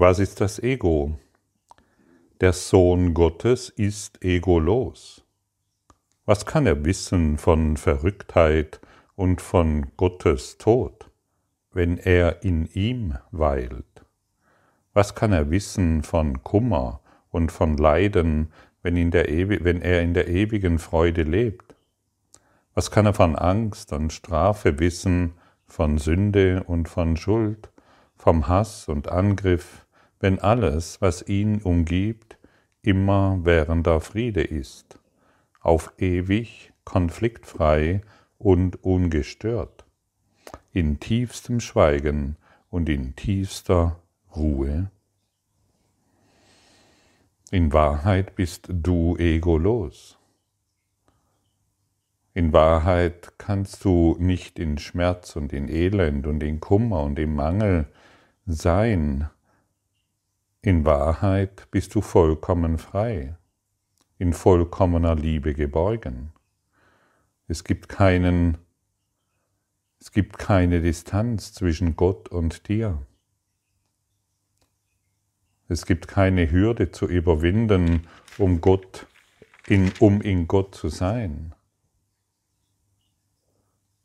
Was ist das Ego? Der Sohn Gottes ist egolos. Was kann er wissen von Verrücktheit und von Gottes Tod, wenn er in ihm weilt? Was kann er wissen von Kummer und von Leiden, wenn, wenn er in der ewigen Freude lebt? Was kann er von Angst und Strafe wissen, von Sünde und von Schuld, vom Hass und Angriff, wenn alles, was ihn umgibt, immer währender Friede ist, auf ewig, konfliktfrei und ungestört, in tiefstem Schweigen und in tiefster Ruhe? In Wahrheit bist du egolos. In Wahrheit kannst du nicht in Schmerz und in Elend und in Kummer und im Mangel sein, in Wahrheit bist du vollkommen frei, in vollkommener Liebe geborgen. Es gibt keinen, es gibt keine Distanz zwischen Gott und dir. Es gibt keine Hürde zu überwinden, um Gott, in, um in Gott zu sein.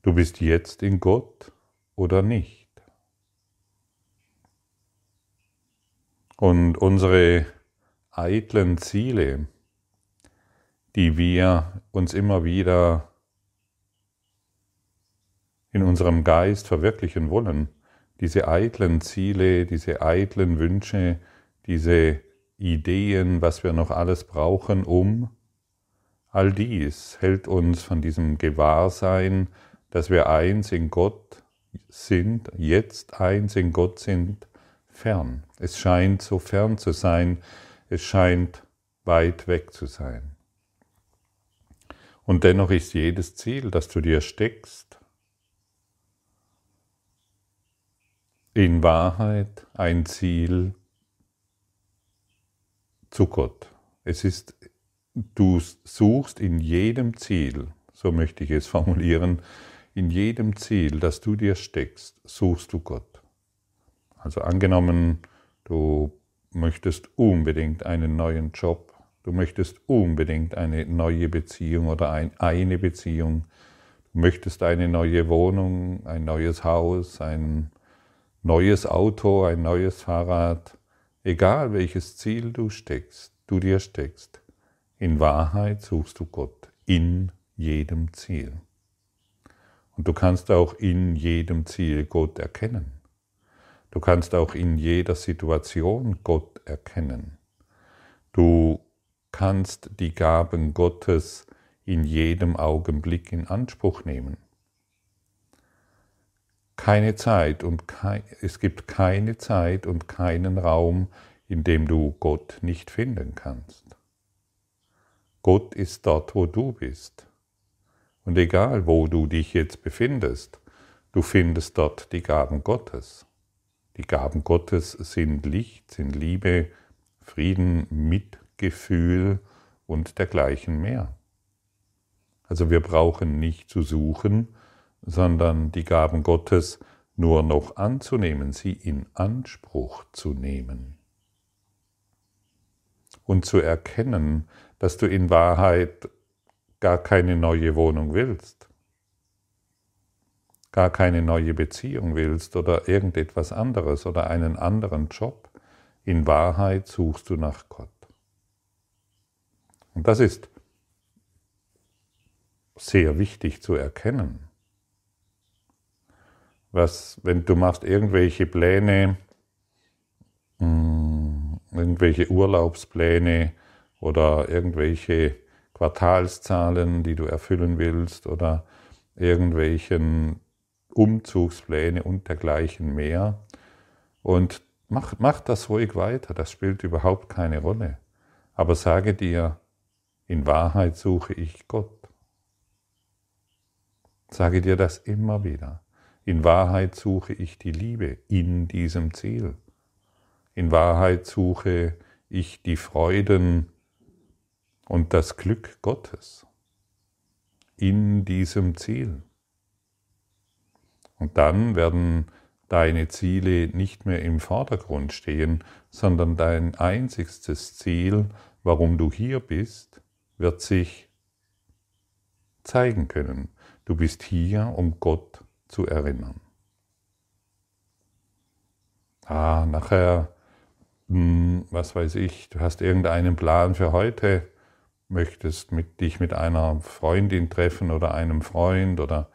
Du bist jetzt in Gott oder nicht. Und unsere eitlen Ziele, die wir uns immer wieder in unserem Geist verwirklichen wollen, diese eitlen Ziele, diese eitlen Wünsche, diese Ideen, was wir noch alles brauchen, um all dies hält uns von diesem Gewahrsein, dass wir eins in Gott sind, jetzt eins in Gott sind, fern. Es scheint so fern zu sein, es scheint weit weg zu sein. Und dennoch ist jedes Ziel, das du dir steckst, in Wahrheit ein Ziel zu Gott. Es ist, du suchst in jedem Ziel, so möchte ich es formulieren, in jedem Ziel, das du dir steckst, suchst du Gott. Also angenommen, du möchtest unbedingt einen neuen Job, du möchtest unbedingt eine neue Beziehung oder ein, eine Beziehung, du möchtest eine neue Wohnung, ein neues Haus, ein neues Auto, ein neues Fahrrad, egal welches Ziel du steckst, du dir steckst, in Wahrheit suchst du Gott in jedem Ziel. Und du kannst auch in jedem Ziel Gott erkennen. Du kannst auch in jeder Situation Gott erkennen. Du kannst die Gaben Gottes in jedem Augenblick in Anspruch nehmen. Keine Zeit und kein, es gibt keine Zeit und keinen Raum, in dem du Gott nicht finden kannst. Gott ist dort, wo du bist. Und egal, wo du dich jetzt befindest, du findest dort die Gaben Gottes. Die Gaben Gottes sind Licht, sind Liebe, Frieden, Mitgefühl und dergleichen mehr. Also wir brauchen nicht zu suchen, sondern die Gaben Gottes nur noch anzunehmen, sie in Anspruch zu nehmen. Und zu erkennen, dass du in Wahrheit gar keine neue Wohnung willst, gar keine neue Beziehung willst oder irgendetwas anderes oder einen anderen Job, in Wahrheit suchst du nach Gott. Und das ist sehr wichtig zu erkennen. Was, wenn du machst irgendwelche Pläne, hm, irgendwelche Urlaubspläne oder irgendwelche Quartalszahlen, die du erfüllen willst oder irgendwelchen Umzugspläne und dergleichen mehr. Und mach, mach das ruhig weiter, das spielt überhaupt keine Rolle. Aber sage dir, in Wahrheit suche ich Gott. Sage dir das immer wieder. In Wahrheit suche ich die Liebe in diesem Ziel. In Wahrheit suche ich die Freuden und das Glück Gottes in diesem Ziel. Und dann werden deine Ziele nicht mehr im Vordergrund stehen, sondern dein einzigstes Ziel, warum du hier bist, wird sich zeigen können. Du bist hier, um Gott zu erinnern. Ah, nachher, hm, was weiß ich, du hast irgendeinen Plan für heute, möchtest mit, dich mit einer Freundin treffen oder einem Freund oder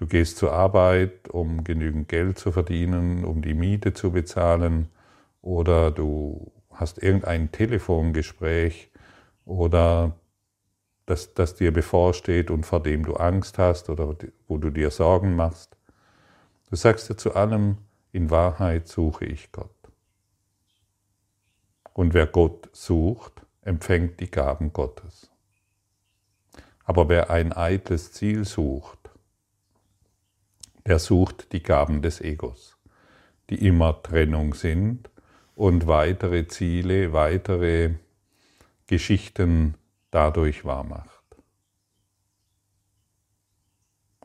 du gehst zur Arbeit, um genügend Geld zu verdienen, um die Miete zu bezahlen oder du hast irgendein Telefongespräch oder das, das dir bevorsteht und vor dem du Angst hast oder wo du dir Sorgen machst. Du sagst dir zu allem, in Wahrheit suche ich Gott. Und wer Gott sucht, empfängt die Gaben Gottes. Aber wer ein eitles Ziel sucht, der sucht die Gaben des Egos, die immer Trennung sind und weitere Ziele, weitere Geschichten dadurch wahrmacht.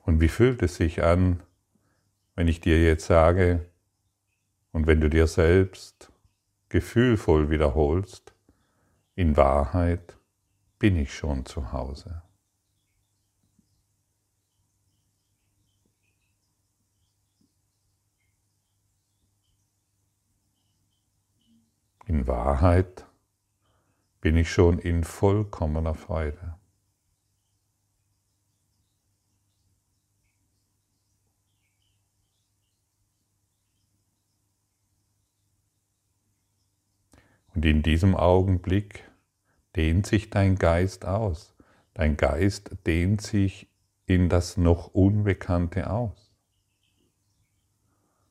Und wie fühlt es sich an, wenn ich dir jetzt sage, und wenn du dir selbst gefühlvoll wiederholst, in Wahrheit bin ich schon zu Hause. In Wahrheit bin ich schon in vollkommener Freude. Und in diesem Augenblick dehnt sich dein Geist aus. Dein Geist dehnt sich in das noch Unbekannte aus.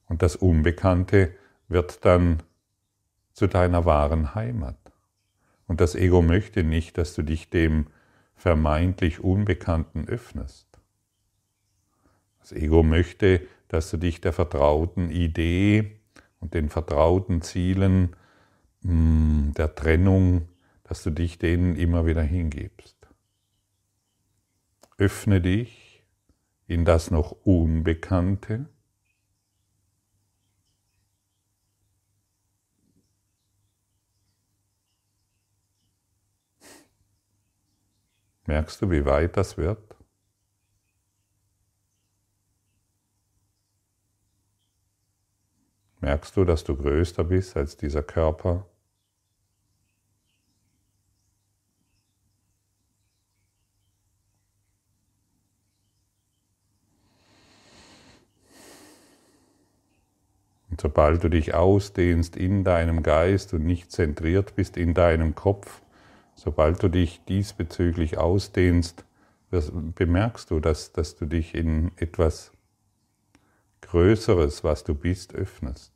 Und das Unbekannte wird dann zu deiner wahren Heimat. Und das Ego möchte nicht, dass du dich dem vermeintlich Unbekannten öffnest. Das Ego möchte, dass du dich der vertrauten Idee und den vertrauten Zielen hm, der Trennung, dass du dich denen immer wieder hingibst. Öffne dich in das noch Unbekannte Merkst du, wie weit das wird? Merkst du, dass du größer bist als dieser Körper? Und sobald du dich ausdehnst in deinem Geist und nicht zentriert bist in deinem Kopf, Sobald du dich diesbezüglich ausdehnst, bemerkst du, dass, dass du dich in etwas Größeres, was du bist, öffnest.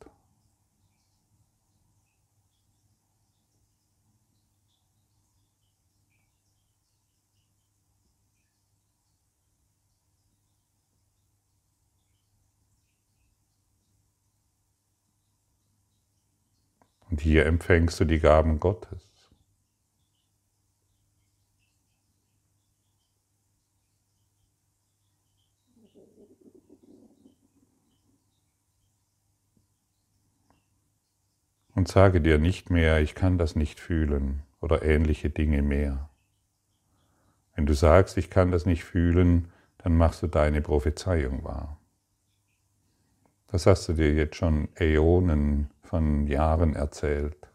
Und hier empfängst du die Gaben Gottes. Und sage dir nicht mehr, ich kann das nicht fühlen oder ähnliche Dinge mehr. Wenn du sagst, ich kann das nicht fühlen, dann machst du deine Prophezeiung wahr. Das hast du dir jetzt schon Äonen von Jahren erzählt.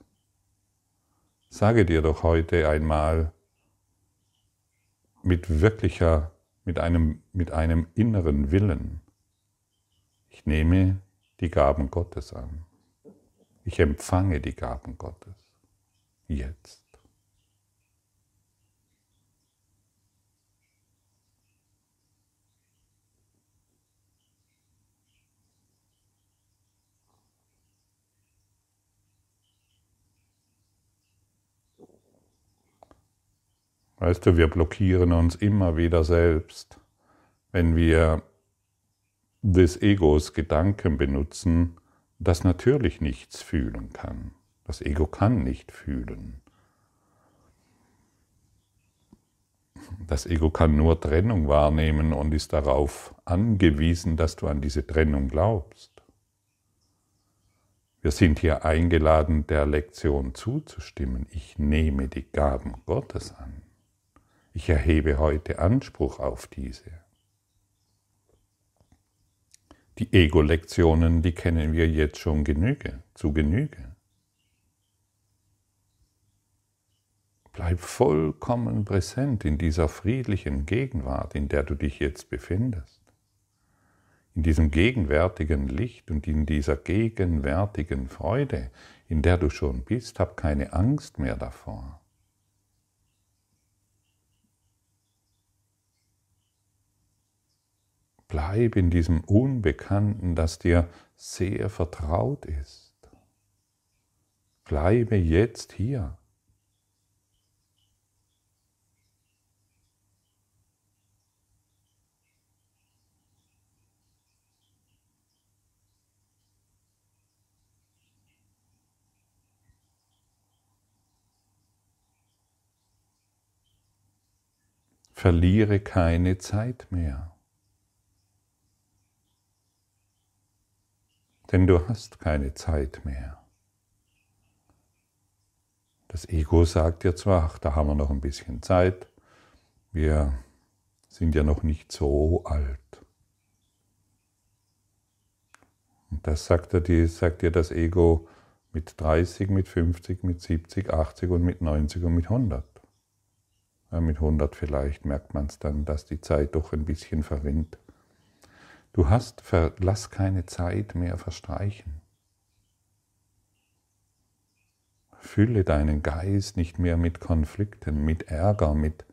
Sage dir doch heute einmal mit wirklicher, mit einem, mit einem inneren Willen, ich nehme die Gaben Gottes an. Ich empfange die Gaben Gottes. Jetzt. Weißt du, wir blockieren uns immer wieder selbst, wenn wir des Egos Gedanken benutzen, das natürlich nichts fühlen kann. Das Ego kann nicht fühlen. Das Ego kann nur Trennung wahrnehmen und ist darauf angewiesen, dass du an diese Trennung glaubst. Wir sind hier eingeladen, der Lektion zuzustimmen. Ich nehme die Gaben Gottes an. Ich erhebe heute Anspruch auf diese. Die Ego-Lektionen, die kennen wir jetzt schon genüge, zu Genüge. Bleib vollkommen präsent in dieser friedlichen Gegenwart, in der du dich jetzt befindest in diesem gegenwärtigen Licht und in dieser gegenwärtigen Freude, in der du schon bist, hab keine Angst mehr davor. Bleib in diesem Unbekannten, das dir sehr vertraut ist. Bleibe jetzt hier. Verliere keine Zeit mehr. Denn du hast keine Zeit mehr. Das Ego sagt dir zwar, ach, da haben wir noch ein bisschen Zeit, wir sind ja noch nicht so alt. Und das sagt, dir, sagt dir das Ego mit 30, mit 50, mit 70, 80 und mit 90 und mit 100 mit 100 vielleicht merkt man es dann, dass die Zeit doch ein bisschen verrinnt. Du hast, lass keine Zeit mehr verstreichen. Fülle deinen Geist nicht mehr mit Konflikten, mit Ärger, mit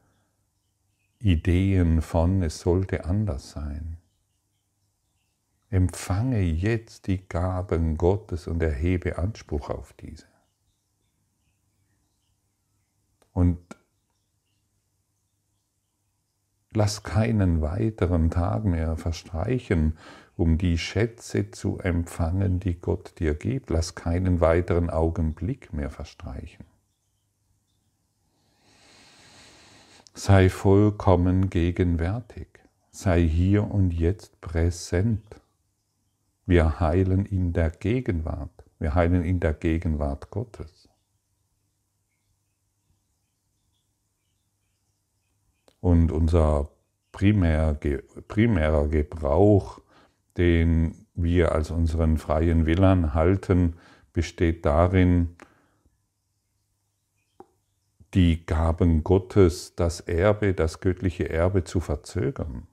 Ideen von, es sollte anders sein. Empfange jetzt die Gaben Gottes und erhebe Anspruch auf diese. Und Lass keinen weiteren Tag mehr verstreichen, um die Schätze zu empfangen, die Gott dir gibt. Lass keinen weiteren Augenblick mehr verstreichen. Sei vollkommen gegenwärtig. Sei hier und jetzt präsent. Wir heilen in der Gegenwart. Wir heilen in der Gegenwart Gottes. Und unser primär, primärer Gebrauch, den wir als unseren freien Willen halten, besteht darin, die Gaben Gottes, das Erbe, das göttliche Erbe zu verzögern.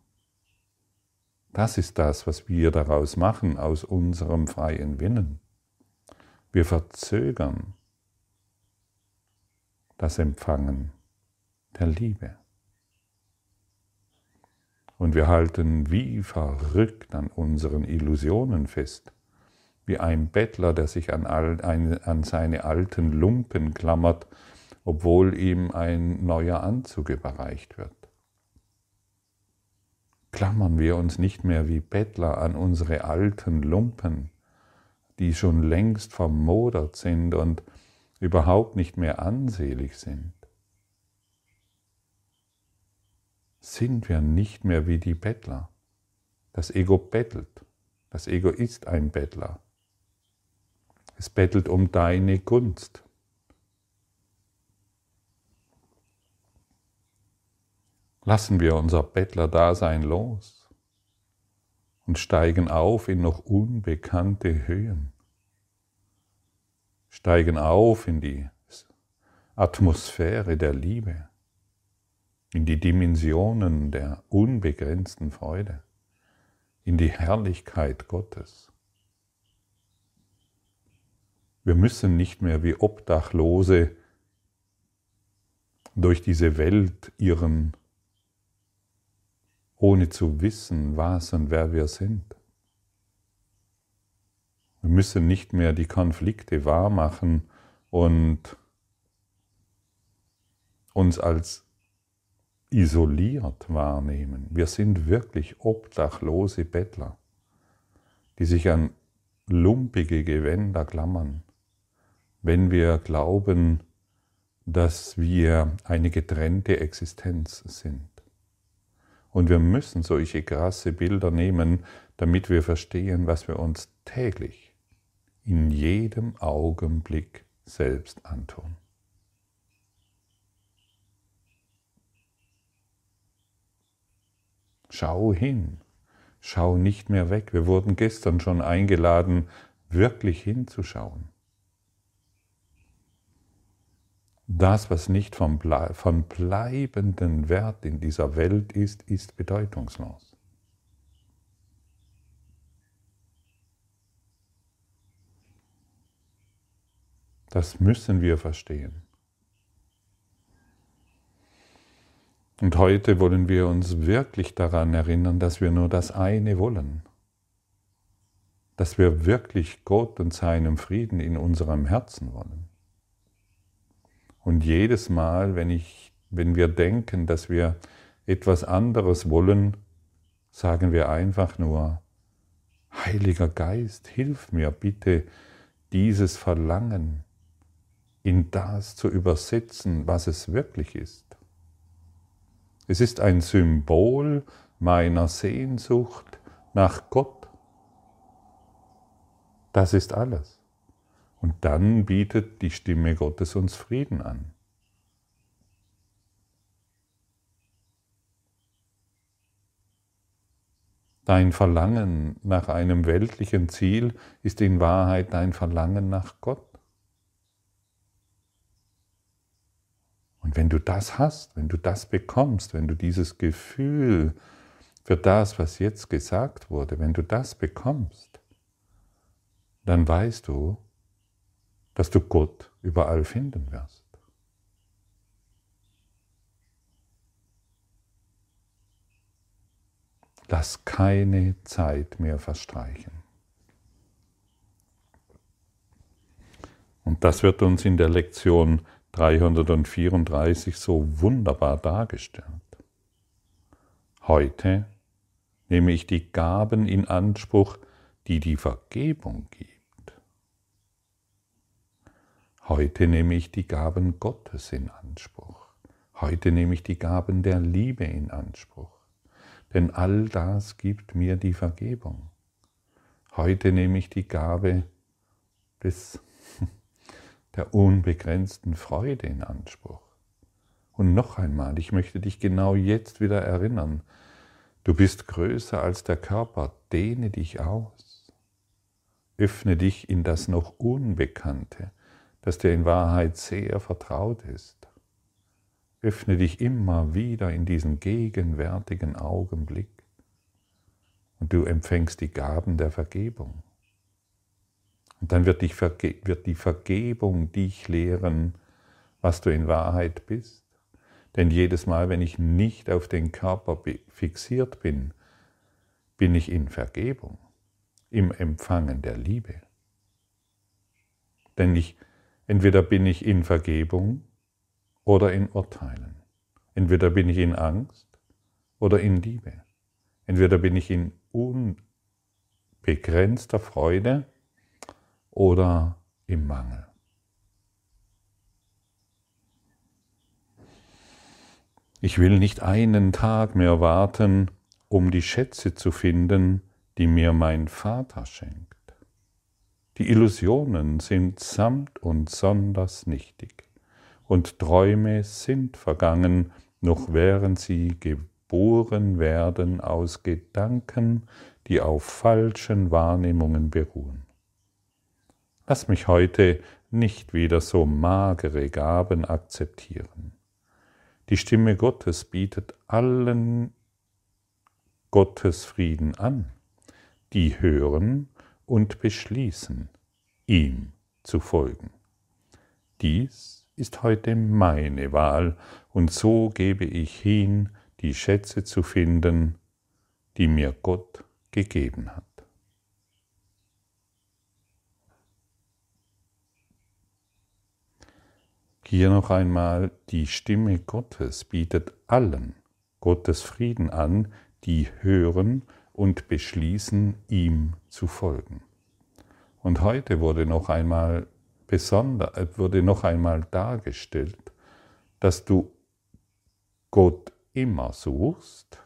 Das ist das, was wir daraus machen aus unserem freien Willen. Wir verzögern das Empfangen der Liebe. Und wir halten wie verrückt an unseren Illusionen fest, wie ein Bettler, der sich an, all, ein, an seine alten Lumpen klammert, obwohl ihm ein neuer Anzug überreicht wird. Klammern wir uns nicht mehr wie Bettler an unsere alten Lumpen, die schon längst vermodert sind und überhaupt nicht mehr ansehlich sind. Sind wir nicht mehr wie die Bettler. Das Ego bettelt. Das Ego ist ein Bettler. Es bettelt um deine Gunst. Lassen wir unser Bettlerdasein los und steigen auf in noch unbekannte Höhen. Steigen auf in die Atmosphäre der Liebe in die Dimensionen der unbegrenzten Freude, in die Herrlichkeit Gottes. Wir müssen nicht mehr wie Obdachlose durch diese Welt irren, ohne zu wissen, was und wer wir sind. Wir müssen nicht mehr die Konflikte wahrmachen und uns als isoliert wahrnehmen. Wir sind wirklich obdachlose Bettler, die sich an lumpige Gewänder klammern, wenn wir glauben, dass wir eine getrennte Existenz sind. Und wir müssen solche krasse Bilder nehmen, damit wir verstehen, was wir uns täglich in jedem Augenblick selbst antun. Schau hin, schau nicht mehr weg. Wir wurden gestern schon eingeladen, wirklich hinzuschauen. Das, was nicht von, bleibenden Wert in dieser Welt ist, ist bedeutungslos. Das müssen wir verstehen. Und heute wollen wir uns wirklich daran erinnern, dass wir nur das eine wollen. Dass wir wirklich Gott und seinem Frieden in unserem Herzen wollen. Und jedes Mal, wenn, ich, wenn wir denken, dass wir etwas anderes wollen, sagen wir einfach nur, Heiliger Geist, hilf mir bitte, dieses Verlangen in das zu übersetzen, was es wirklich ist. Es ist ein Symbol meiner Sehnsucht nach Gott. Das ist alles. Und dann bietet die Stimme Gottes uns Frieden an. Dein Verlangen nach einem weltlichen Ziel ist in Wahrheit dein Verlangen nach Gott. Und wenn du das hast, wenn du das bekommst, wenn du dieses Gefühl für das, was jetzt gesagt wurde, wenn du das bekommst, dann weißt du, dass du Gott überall finden wirst. Lass keine Zeit mehr verstreichen. Und das wird uns in der Lektion 334 so wunderbar dargestellt. Heute nehme ich die Gaben in Anspruch, die die Vergebung gibt. Heute nehme ich die Gaben Gottes in Anspruch. Heute nehme ich die Gaben der Liebe in Anspruch. Denn all das gibt mir die Vergebung. Heute nehme ich die Gabe des der unbegrenzten Freude in Anspruch. Und noch einmal, ich möchte dich genau jetzt wieder erinnern, du bist größer als der Körper, dehne dich aus. Öffne dich in das noch Unbekannte, das dir in Wahrheit sehr vertraut ist. Öffne dich immer wieder in diesen gegenwärtigen Augenblick und du empfängst die Gaben der Vergebung. Und dann wird, dich, wird die Vergebung dich lehren, was du in Wahrheit bist. Denn jedes Mal, wenn ich nicht auf den Körper fixiert bin, bin ich in Vergebung, im Empfangen der Liebe. Denn ich, entweder bin ich in Vergebung oder in Urteilen. Entweder bin ich in Angst oder in Liebe. Entweder bin ich in unbegrenzter Freude oder im Mangel. Ich will nicht einen Tag mehr warten, um die Schätze zu finden, die mir mein Vater schenkt. Die Illusionen sind samt und sonders nichtig, und Träume sind vergangen, noch während sie geboren werden aus Gedanken, die auf falschen Wahrnehmungen beruhen. Lass mich heute nicht wieder so magere Gaben akzeptieren. Die Stimme Gottes bietet allen Gottes Frieden an, die hören und beschließen, ihm zu folgen. Dies ist heute meine Wahl, und so gebe ich hin, die Schätze zu finden, die mir Gott gegeben hat. Hier noch einmal, die Stimme Gottes bietet allen Gottes Frieden an, die hören und beschließen, ihm zu folgen. Und heute wurde noch einmal besonder, äh, wurde noch einmal dargestellt, dass du Gott immer suchst.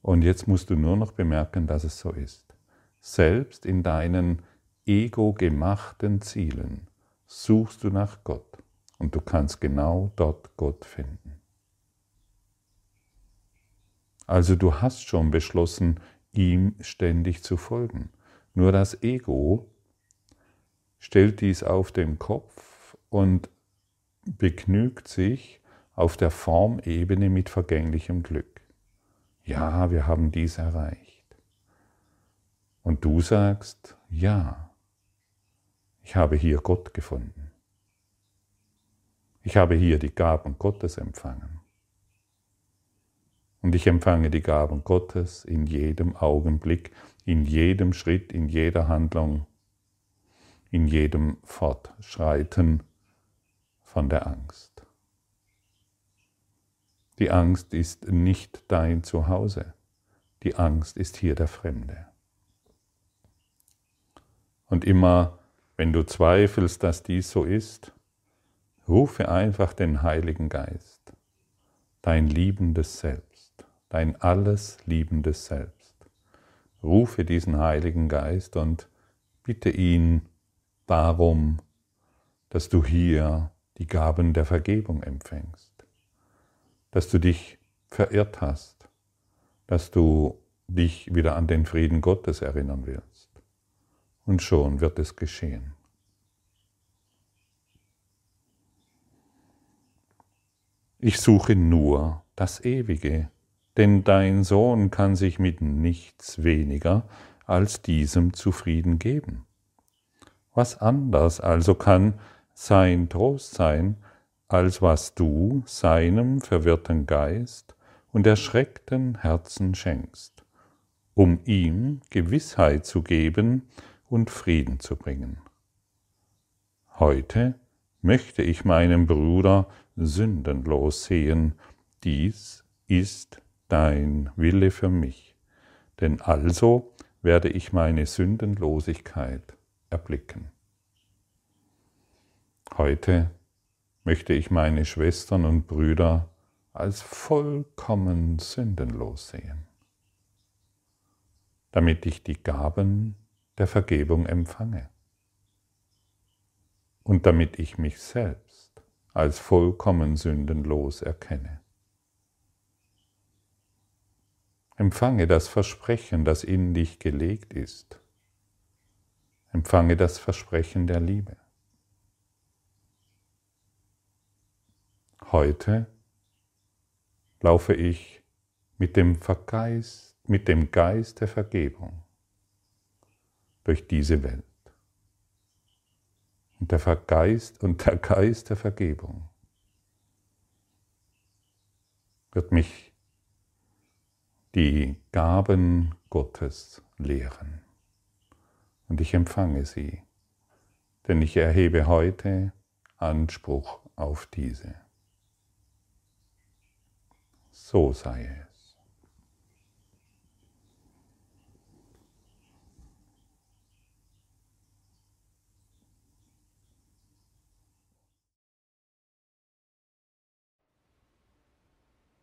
Und jetzt musst du nur noch bemerken, dass es so ist. Selbst in deinen ego-gemachten Zielen suchst du nach Gott und du kannst genau dort Gott finden. Also du hast schon beschlossen, ihm ständig zu folgen. Nur das Ego stellt dies auf den Kopf und begnügt sich auf der Formebene mit vergänglichem Glück. Ja, wir haben dies erreicht. Und du sagst, ja, ich habe hier Gott gefunden. Ich habe hier die Gaben Gottes empfangen. Und ich empfange die Gaben Gottes in jedem Augenblick, in jedem Schritt, in jeder Handlung, in jedem Fortschreiten von der Angst. Die Angst ist nicht dein Zuhause. Die Angst ist hier der Fremde. Und immer, wenn du zweifelst, dass dies so ist, rufe einfach den Heiligen Geist, dein liebendes Selbst, dein alles liebendes Selbst. Rufe diesen Heiligen Geist und bitte ihn darum, dass du hier die Gaben der Vergebung empfängst, dass du dich verirrt hast, dass du dich wieder an den Frieden Gottes erinnern willst. Und schon wird es geschehen. Ich suche nur das Ewige, denn dein Sohn kann sich mit nichts weniger als diesem zufrieden geben. Was anders also kann sein Trost sein, als was du seinem verwirrten Geist und erschreckten Herzen schenkst, um ihm Gewissheit zu geben und Frieden zu bringen. Heute möchte ich meinen Bruder sündenlos sehen, dies ist dein Wille für mich, denn also werde ich meine Sündenlosigkeit erblicken. Heute möchte ich meine Schwestern und Brüder als vollkommen sündenlos sehen, damit ich die Gaben der Vergebung empfange und damit ich mich selbst als vollkommen sündenlos erkenne. Empfange das Versprechen, das in dich gelegt ist. Empfange das Versprechen der Liebe. Heute laufe ich mit dem, Vergeist, mit dem Geist der Vergebung durch diese Welt. Und der, Vergeist, und der Geist der Vergebung wird mich die Gaben Gottes lehren. Und ich empfange sie, denn ich erhebe heute Anspruch auf diese so sei es.